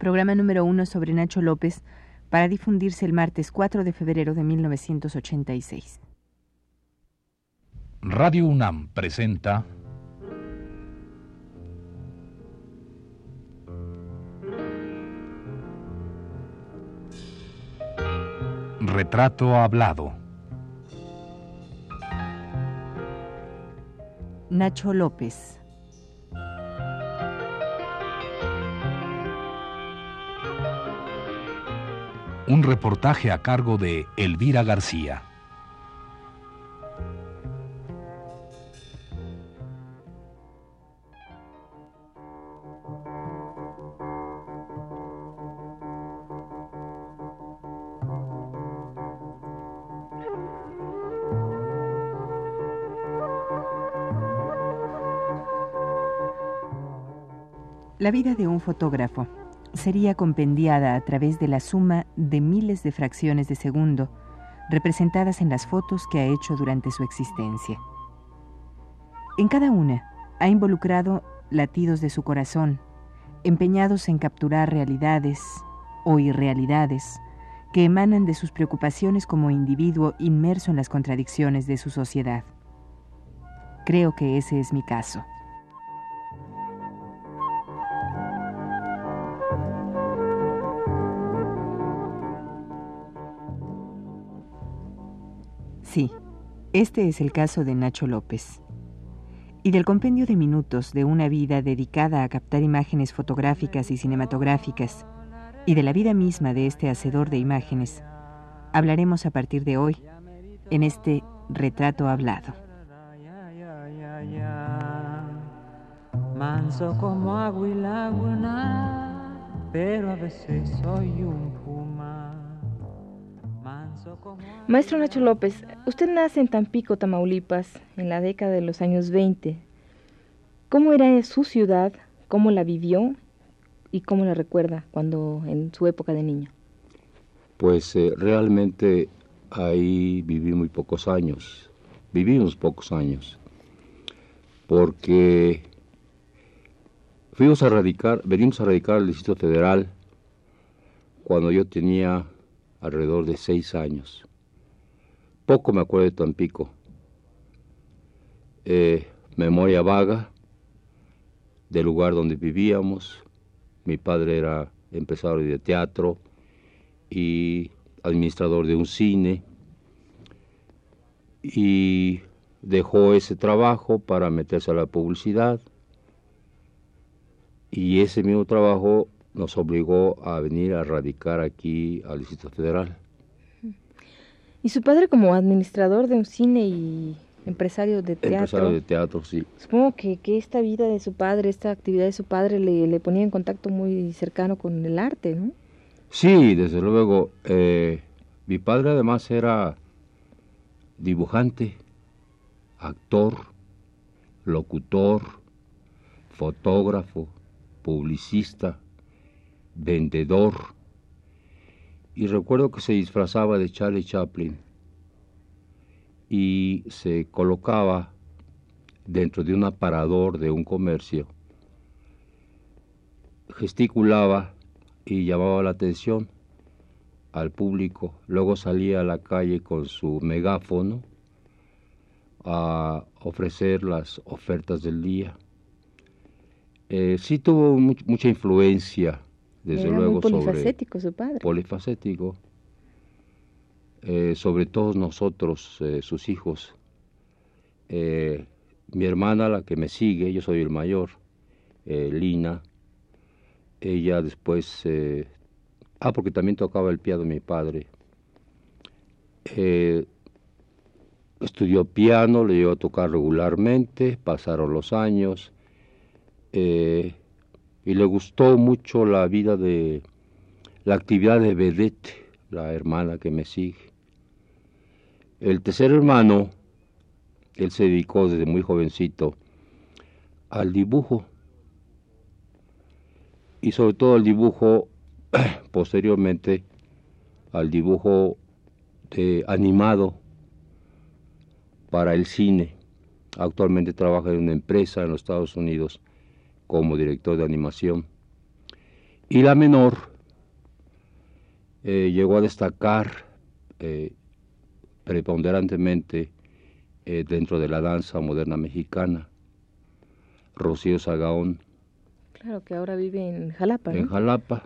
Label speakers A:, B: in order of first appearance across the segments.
A: programa número uno sobre Nacho López, para difundirse el martes 4 de febrero de 1986.
B: Radio UNAM presenta Retrato Hablado.
A: Nacho López.
B: Un reportaje a cargo de Elvira García.
A: La vida de un fotógrafo sería compendiada a través de la suma de miles de fracciones de segundo representadas en las fotos que ha hecho durante su existencia. En cada una ha involucrado latidos de su corazón, empeñados en capturar realidades o irrealidades que emanan de sus preocupaciones como individuo inmerso en las contradicciones de su sociedad. Creo que ese es mi caso. Sí, este es el caso de Nacho López. Y del compendio de minutos de una vida dedicada a captar imágenes fotográficas y cinematográficas, y de la vida misma de este hacedor de imágenes, hablaremos a partir de hoy en este retrato hablado. Manso como pero a veces soy un
C: Maestro Nacho López, usted nace en Tampico, Tamaulipas, en la década de los años 20. ¿Cómo era su ciudad? ¿Cómo la vivió? ¿Y cómo la recuerda cuando en su época de niño?
D: Pues eh, realmente ahí viví muy pocos años. Vivimos pocos años. Porque fuimos a radicar, venimos a radicar al Distrito Federal cuando yo tenía alrededor de seis años. Poco me acuerdo de Tampico. Eh, memoria vaga del lugar donde vivíamos. Mi padre era empresario de teatro y administrador de un cine y dejó ese trabajo para meterse a la publicidad y ese mismo trabajo nos obligó a venir a radicar aquí al Distrito Federal.
C: ¿Y su padre como administrador de un cine y empresario de teatro?
D: Empresario de teatro, sí.
C: Supongo que, que esta vida de su padre, esta actividad de su padre le, le, ponía en contacto muy cercano con el arte, ¿no?
D: Sí, desde luego. Eh, mi padre además era dibujante, actor, locutor, fotógrafo, publicista, vendedor. Y recuerdo que se disfrazaba de Charlie Chaplin y se colocaba dentro de un aparador de un comercio, gesticulaba y llamaba la atención al público. Luego salía a la calle con su megáfono a ofrecer las ofertas del día. Eh, sí tuvo mucha influencia desde
C: Era
D: luego
C: muy polifacético su padre.
D: Polifacético. Eh, sobre todos nosotros, eh, sus hijos. Eh, mi hermana, la que me sigue, yo soy el mayor, Lina, ella después, ah, porque también tocaba el piano mi padre. estudió piano, le llevó a tocar regularmente, pasaron los años y le gustó mucho la vida de la actividad de vedette, la hermana que me sigue. El tercer hermano, él se dedicó desde muy jovencito al dibujo y sobre todo al dibujo posteriormente al dibujo de animado para el cine. Actualmente trabaja en una empresa en los Estados Unidos como director de animación. Y la menor eh, llegó a destacar eh, preponderantemente eh, dentro de la danza moderna mexicana. Rocío Sagaón.
C: Claro, que ahora vive en Jalapa.
D: En Jalapa.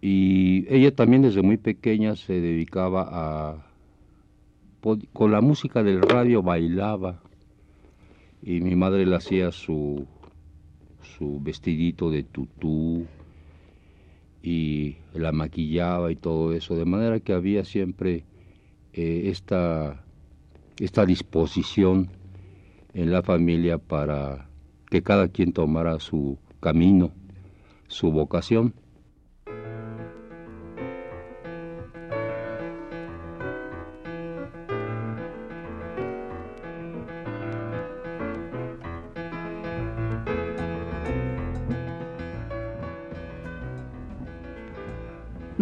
D: Y ella también desde muy pequeña se dedicaba a... Con la música del radio bailaba y mi madre le hacía su, su vestidito de tutú y la maquillaba y todo eso, de manera que había siempre eh, esta, esta disposición en la familia para que cada quien tomara su camino, su vocación.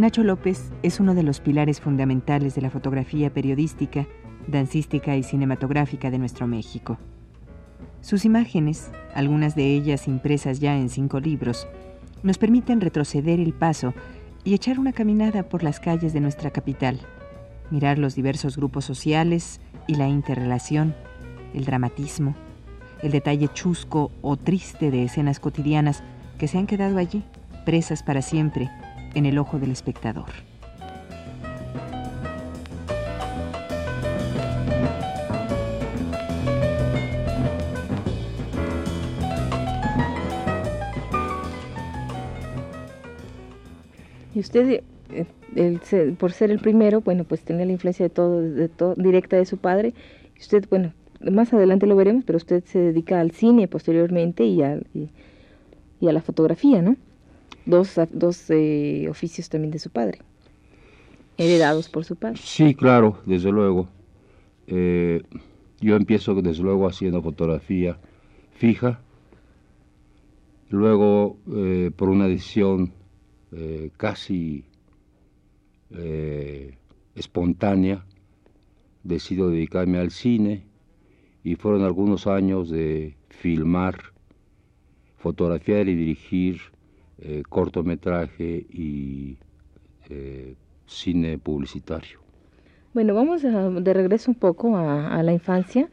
A: Nacho López es uno de los pilares fundamentales de la fotografía periodística, dancística y cinematográfica de nuestro México. Sus imágenes, algunas de ellas impresas ya en cinco libros, nos permiten retroceder el paso y echar una caminada por las calles de nuestra capital, mirar los diversos grupos sociales y la interrelación, el dramatismo, el detalle chusco o triste de escenas cotidianas que se han quedado allí, presas para siempre en el ojo del espectador.
C: Y usted, eh, por ser el primero, bueno, pues tenía la influencia de todo, directa de su padre. Usted, bueno, más adelante lo veremos, pero usted se dedica al cine posteriormente y a la fotografía, ¿no? Dos, dos eh, oficios también de su padre, heredados por su padre.
D: Sí, claro, desde luego. Eh, yo empiezo desde luego haciendo fotografía fija, luego eh, por una decisión casi espontánea, decido dedicarme al cine y fueron algunos años de filmar, fotografiar y dirigir eh, cortometraje y eh, cine publicitario.
C: Bueno, vamos de regreso un poco a, la infancia.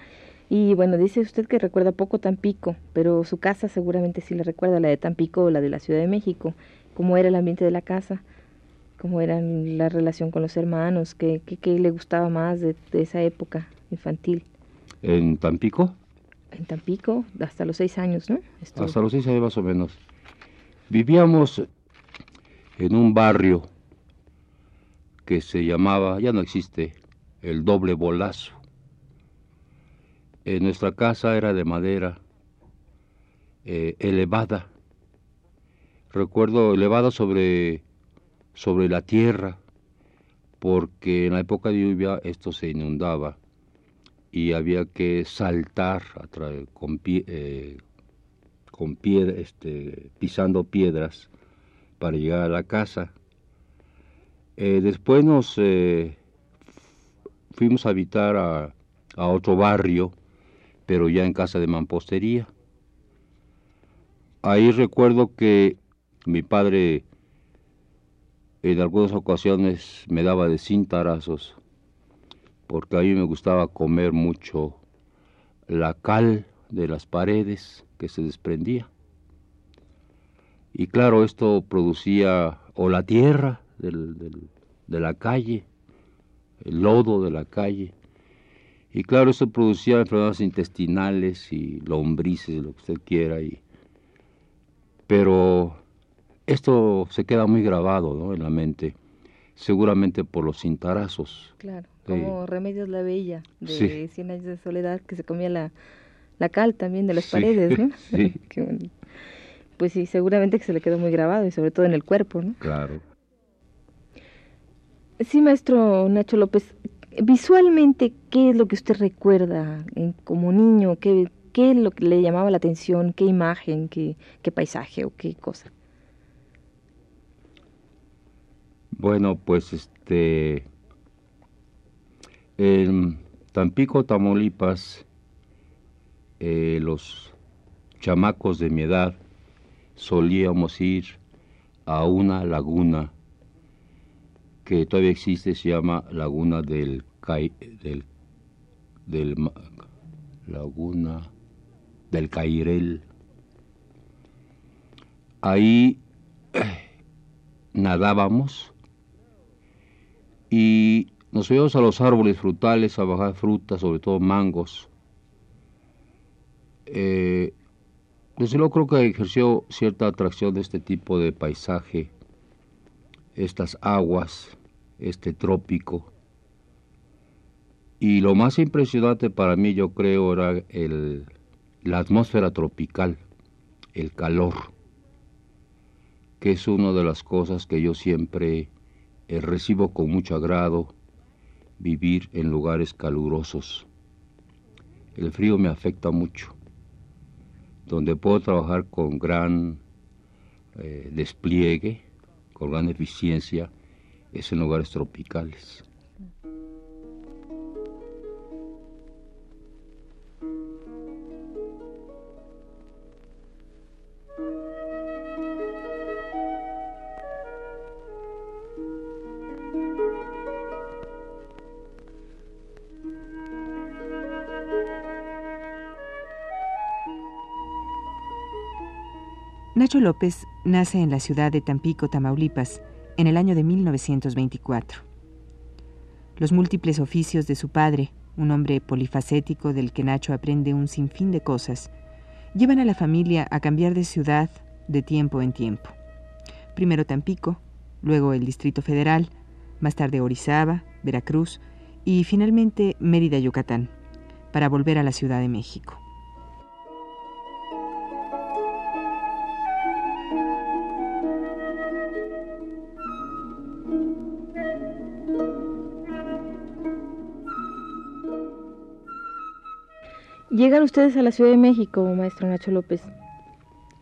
C: Y bueno, dice usted que recuerda poco Tampico, pero su casa seguramente sí le recuerda la de Tampico o la de la Ciudad de México. ¿Cómo era el ambiente de la casa? ¿Cómo era la relación con los hermanos? ¿Qué, qué, le gustaba más de, esa época infantil?
D: ¿En Tampico?
C: En Tampico, hasta los seis años, ¿no?
D: Hasta los seis años más o menos. Vivíamos en un barrio que se llamaba, ya no existe, el doble bolazo. Nuestra casa era de madera eh, elevada. Recuerdo elevada sobre, sobre la tierra, porque en la época de lluvia esto se inundaba y había que saltar a con, pie, eh, con piedra, este, pisando piedras para llegar a la casa. Eh, después nos eh, fuimos a habitar a, a, otro barrio, pero ya en casa de mampostería. Ahí recuerdo que mi padre en algunas ocasiones me daba de cintarazos, porque a mí me gustaba comer mucho la cal de las paredes que se desprendía. Y claro, esto producía o la tierra de la calle, el lodo de la calle. Y claro, esto producía enfermedades intestinales y lombrices, lo que usted quiera. Y... Pero esto se queda muy grabado ¿no? en la mente, seguramente por los cintarazos.
C: Claro, como Remedios la Bella, de Cien años de soledad, que se comía la, la cal también de las paredes, ¿no? Sí. pues sí, seguramente que se le quedó muy grabado y sobre todo en el cuerpo, ¿no?
D: Claro.
C: Sí, maestro Nacho López, visualmente, ¿qué es lo que usted recuerda como niño? ¿Qué, ¿Qué es lo que le llamaba la atención? ¿Qué imagen? ¿Qué, qué paisaje o qué cosa?
D: Bueno, pues este... En Tampico, Tamaulipas, eh, los chamacos de mi edad solíamos ir a una laguna que todavía existe, se llama Laguna del, del, del Laguna del Cairel. Ahí nadábamos y nos íbamos a los árboles frutales a bajar frutas, sobre todo mangos. Eh, desde luego creo que ejerció cierta atracción de este tipo de paisaje, estas aguas, este trópico. Y lo más impresionante para mí, yo creo, era la atmósfera tropical, el calor, que es una de las cosas que yo siempre eh, recibo con mucho agrado, vivir en lugares calurosos. El frío me afecta mucho. Donde puedo trabajar con gran eh, despliegue, con gran eficiencia, es en lugares tropicales.
A: Nacho López nace en la ciudad de Tampico, Tamaulipas, en el año de 1924. Los múltiples oficios de su padre, un hombre polifacético del que Nacho aprende un sinfín de cosas, llevan a la familia a cambiar de ciudad de tiempo en tiempo. Primero Tampico, luego el Distrito Federal, más tarde Orizaba, Veracruz y finalmente Mérida, Yucatán, para volver a la Ciudad de México.
C: Llegan ustedes a la Ciudad de México, maestro Nacho López.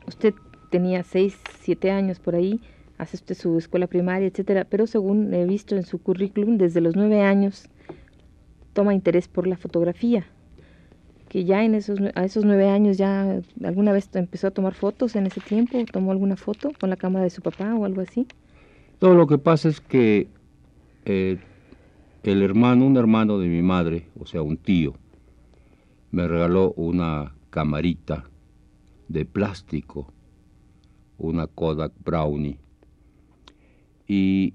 C: Usted tenía seis, siete años por ahí, hace usted su escuela primaria, etcétera, pero según he visto en su currículum, desde los nueve años toma interés por la fotografía. Que ya en esos, a esos nueve años ya alguna vez empezó a tomar fotos en ese tiempo, tomó alguna foto con la cámara de su papá o algo así.
D: Todo lo que pasa es que eh, el hermano, un hermano de mi madre, o sea, un tío, me regaló una camarita de plástico, una Kodak Brownie. Y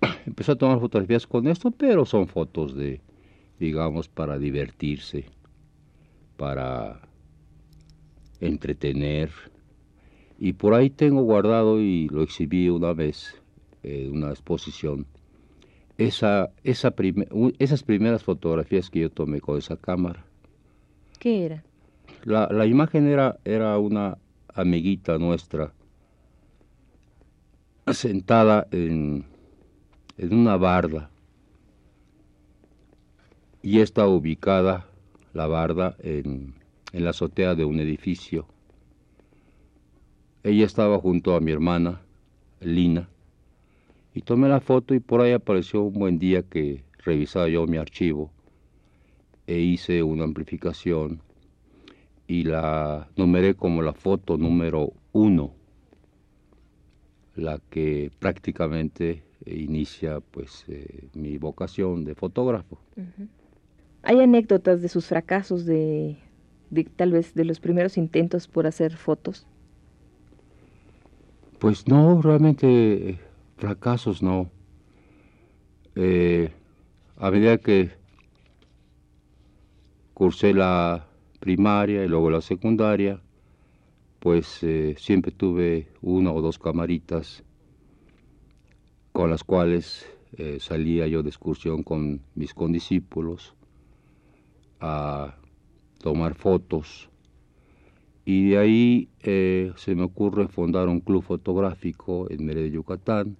D: empezó a tomar fotografías con esto, pero son fotos de, digamos, para divertirse, para entretener. Y por ahí tengo guardado y lo exhibí una vez en una exposición. Esa, esa esas primeras fotografías que yo tomé con esa cámara.
C: ¿Qué era?
D: La, la imagen era, era una amiguita nuestra sentada en, en una barda y está ubicada la barda en, en la azotea de un edificio. Ella estaba junto a mi hermana, Lina, y tomé la foto y por ahí apareció un buen día que revisaba yo mi archivo e hice una amplificación y la numeré como la foto número uno, la que prácticamente inicia pues eh, mi vocación de fotógrafo.
C: ¿Hay anécdotas de sus fracasos, de, tal vez de los primeros intentos por hacer fotos?
D: Pues no, realmente fracasos no. Eh, a medida que cursé la primaria y luego la secundaria, pues eh, siempre tuve una o dos camaritas con las cuales eh, salía yo de excursión con mis condiscípulos a tomar fotos. Y de ahí eh, se me ocurre fundar un club fotográfico en Mérida, Yucatán,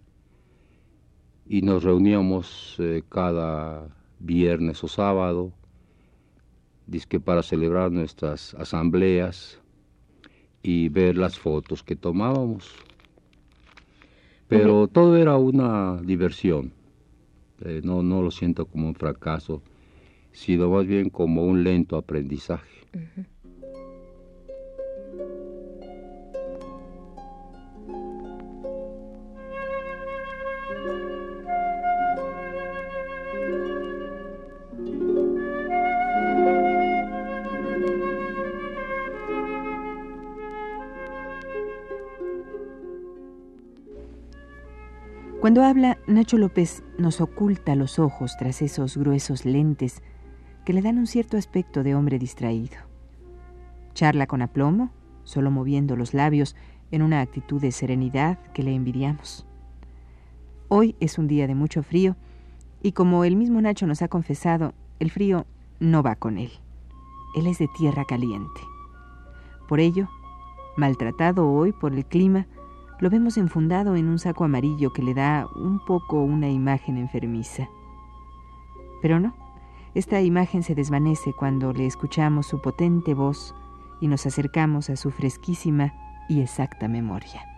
D: y nos reuníamos cada viernes o sábado para celebrar nuestras asambleas y ver las fotos que tomábamos. Pero todo era una diversión. Eh, no, no lo siento como un fracaso, sino más bien como un lento aprendizaje.
A: Cuando habla, Nacho López nos oculta los ojos tras esos gruesos lentes que le dan un cierto aspecto de hombre distraído. Charla con aplomo, solo moviendo los labios en una actitud de serenidad que le envidiamos. Hoy es un día de mucho frío y como el mismo Nacho nos ha confesado, el frío no va con él. Él es de tierra caliente. Por ello, maltratado hoy por el clima, lo vemos enfundado en un saco amarillo que le da un poco una imagen enfermiza. Pero no, esta imagen se desvanece cuando le escuchamos su potente voz y nos acercamos a su fresquísima y exacta memoria.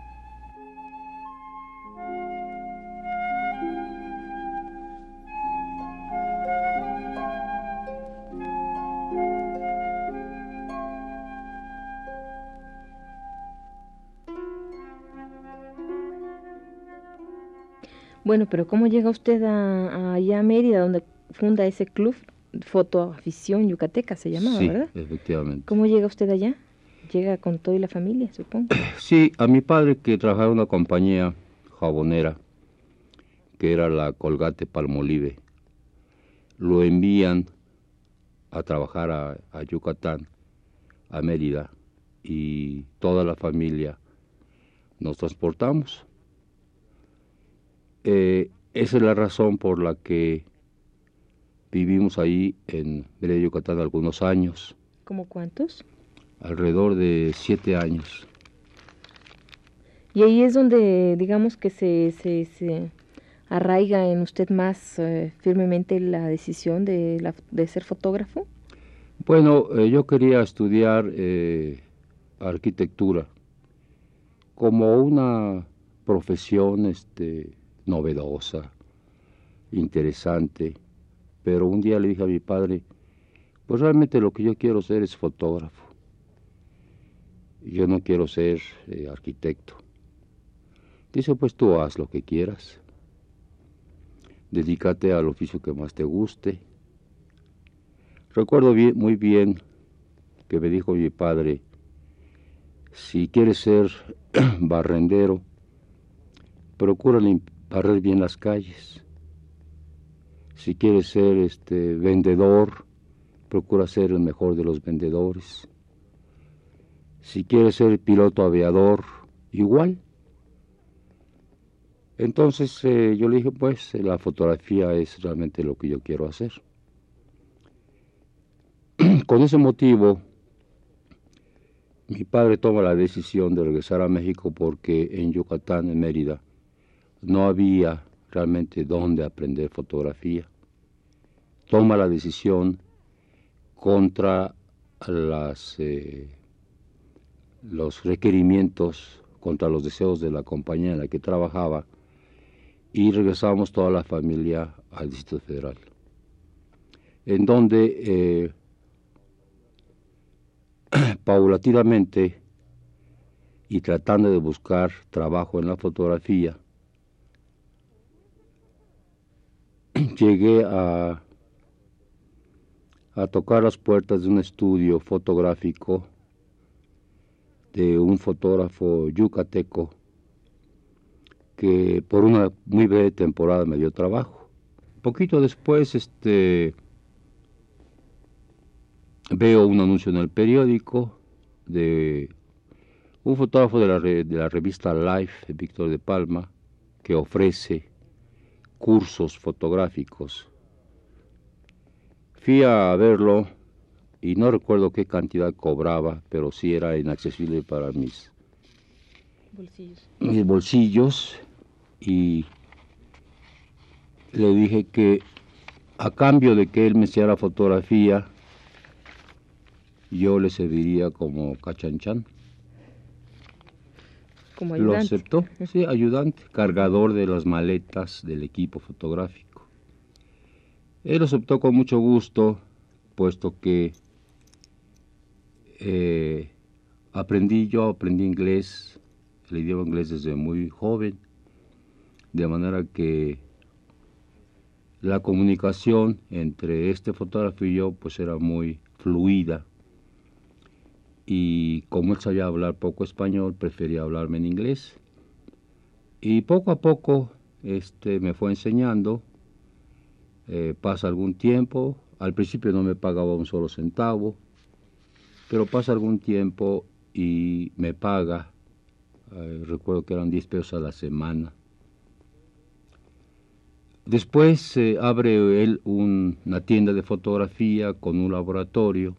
C: Bueno, pero ¿cómo llega usted a, allá a Mérida, donde funda ese club Fotoafición Yucateca, se llamaba,
D: sí,
C: ¿verdad?
D: efectivamente.
C: ¿Cómo llega usted allá? Llega con todo y la familia, supongo.
D: Sí, a mi padre que trabajaba en una compañía jabonera, que era la Colgate Palmolive, lo envían a trabajar a, a Yucatán, a Mérida, y toda la familia nos transportamos. Eh, esa es la razón por la que vivimos ahí en Mérida, Yucatán, algunos años.
C: ¿Cómo cuántos?
D: Alrededor de siete años.
C: Y ahí es donde, digamos, que se, se, se arraiga en usted más eh, firmemente la decisión de, la, de ser fotógrafo.
D: Bueno, eh, yo quería estudiar eh, arquitectura como una profesión este, novedosa, interesante, pero un día le dije a mi padre, pues realmente lo que yo quiero ser es fotógrafo. Yo no quiero ser eh, arquitecto. Dice, pues tú haz lo que quieras. Dedícate al oficio que más te guste. Recuerdo bien, muy bien que me dijo mi padre, si quieres ser barrendero, procura barrer bien las calles. Si quieres ser este vendedor, procura ser el mejor de los vendedores. Si quieres ser piloto aviador, igual. Entonces eh, yo le dije, pues la fotografía es realmente lo que yo quiero hacer. Con ese motivo, mi padre toma la decisión de regresar a México porque en Yucatán, en Mérida, no había realmente dónde aprender fotografía. Toma la decisión contra las, eh, los requerimientos, contra los deseos de la compañía en la que trabajaba y regresamos toda la familia al Distrito Federal, en donde eh, paulatinamente y tratando de buscar trabajo en la fotografía, llegué a, a tocar las puertas de un estudio fotográfico de un fotógrafo yucateco que por una muy breve temporada me dio trabajo. Poquito después este, veo un anuncio en el periódico de un fotógrafo de la, de la revista Life, Víctor de Palma, que ofrece cursos fotográficos. Fui a verlo y no recuerdo qué cantidad cobraba, pero sí era inaccesible para mis
C: bolsillos.
D: Mis bolsillos y le dije que a cambio de que él me hiciera fotografía, yo le serviría como cachanchan.
C: Como ayudante.
D: Lo aceptó, sí, ayudante, cargador de las maletas del equipo fotográfico. Él lo aceptó con mucho gusto, puesto que eh, aprendí, yo aprendí inglés, el idioma inglés desde muy joven, de manera que la comunicación entre este fotógrafo y yo pues era muy fluida y como él sabía hablar poco español prefería hablarme en inglés y poco a poco este, me fue enseñando, eh, pasa algún tiempo, al principio no me pagaba un solo centavo, pero pasa algún tiempo y me paga, eh, recuerdo que eran 10 pesos a la semana. Después eh, abre él una tienda de fotografía con un laboratorio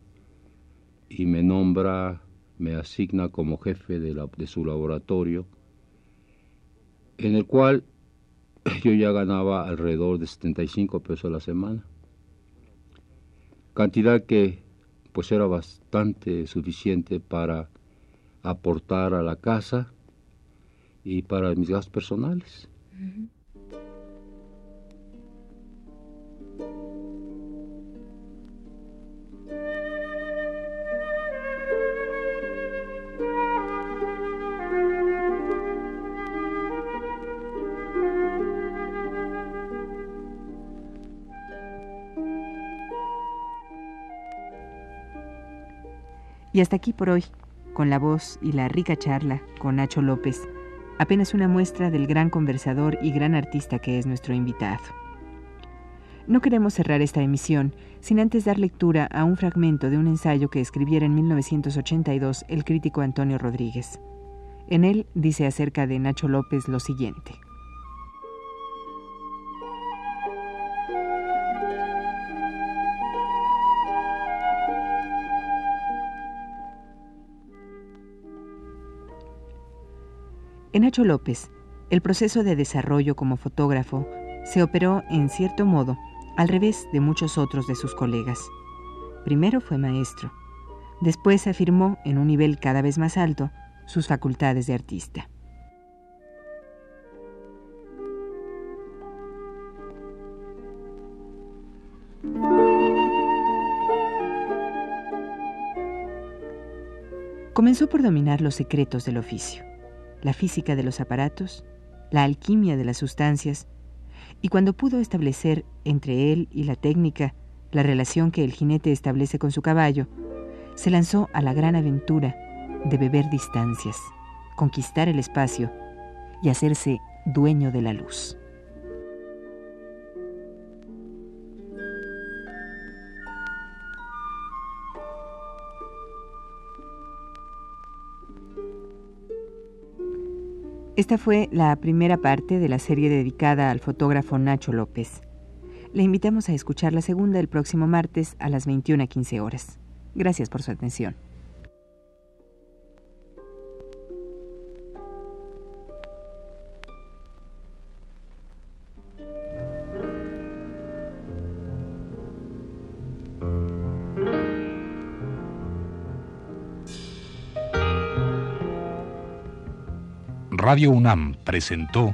D: y me nombra, me asigna como jefe de, la, de su laboratorio, en el cual yo ya ganaba alrededor de 75 pesos a la semana. Cantidad que pues era bastante suficiente para aportar a la casa y para mis gastos personales.
A: Y hasta aquí por hoy, con la voz y la rica charla con Nacho López, apenas una muestra del gran conversador y gran artista que es nuestro invitado. No queremos cerrar esta emisión sin antes dar lectura a un fragmento de un ensayo que escribiera en 1982 el crítico Antonio Rodríguez. En él dice acerca de Nacho López lo siguiente. En Nacho López, el proceso de desarrollo como fotógrafo se operó, en cierto modo, al revés de muchos otros de sus colegas. Primero fue maestro, después afirmó, en un nivel cada vez más alto, sus facultades de artista. Comenzó por dominar los secretos del oficio la física de los aparatos, la alquimia de las sustancias, y cuando pudo establecer entre él y la técnica la relación que el jinete establece con su caballo, se lanzó a la gran aventura de beber distancias, conquistar el espacio y hacerse dueño de la luz. Esta fue la primera parte de la serie dedicada al fotógrafo Nacho López. Le invitamos a escuchar la segunda el próximo martes a las 21.15 horas. Gracias por su atención.
B: Radio UNAM presentó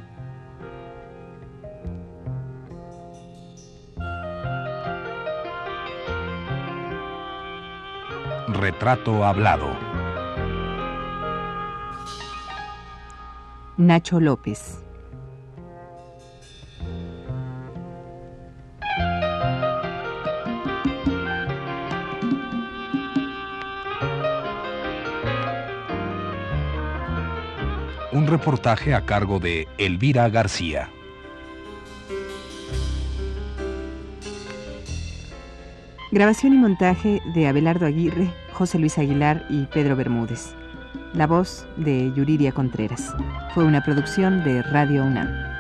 B: Retrato Hablado.
A: Nacho López.
B: Un reportaje a cargo de Elvira García.
A: Grabación y montaje de Abelardo Aguirre, José Luis Aguilar y Pedro Bermúdez. La voz de Yuridia Contreras. Fue una producción de Radio UNAM.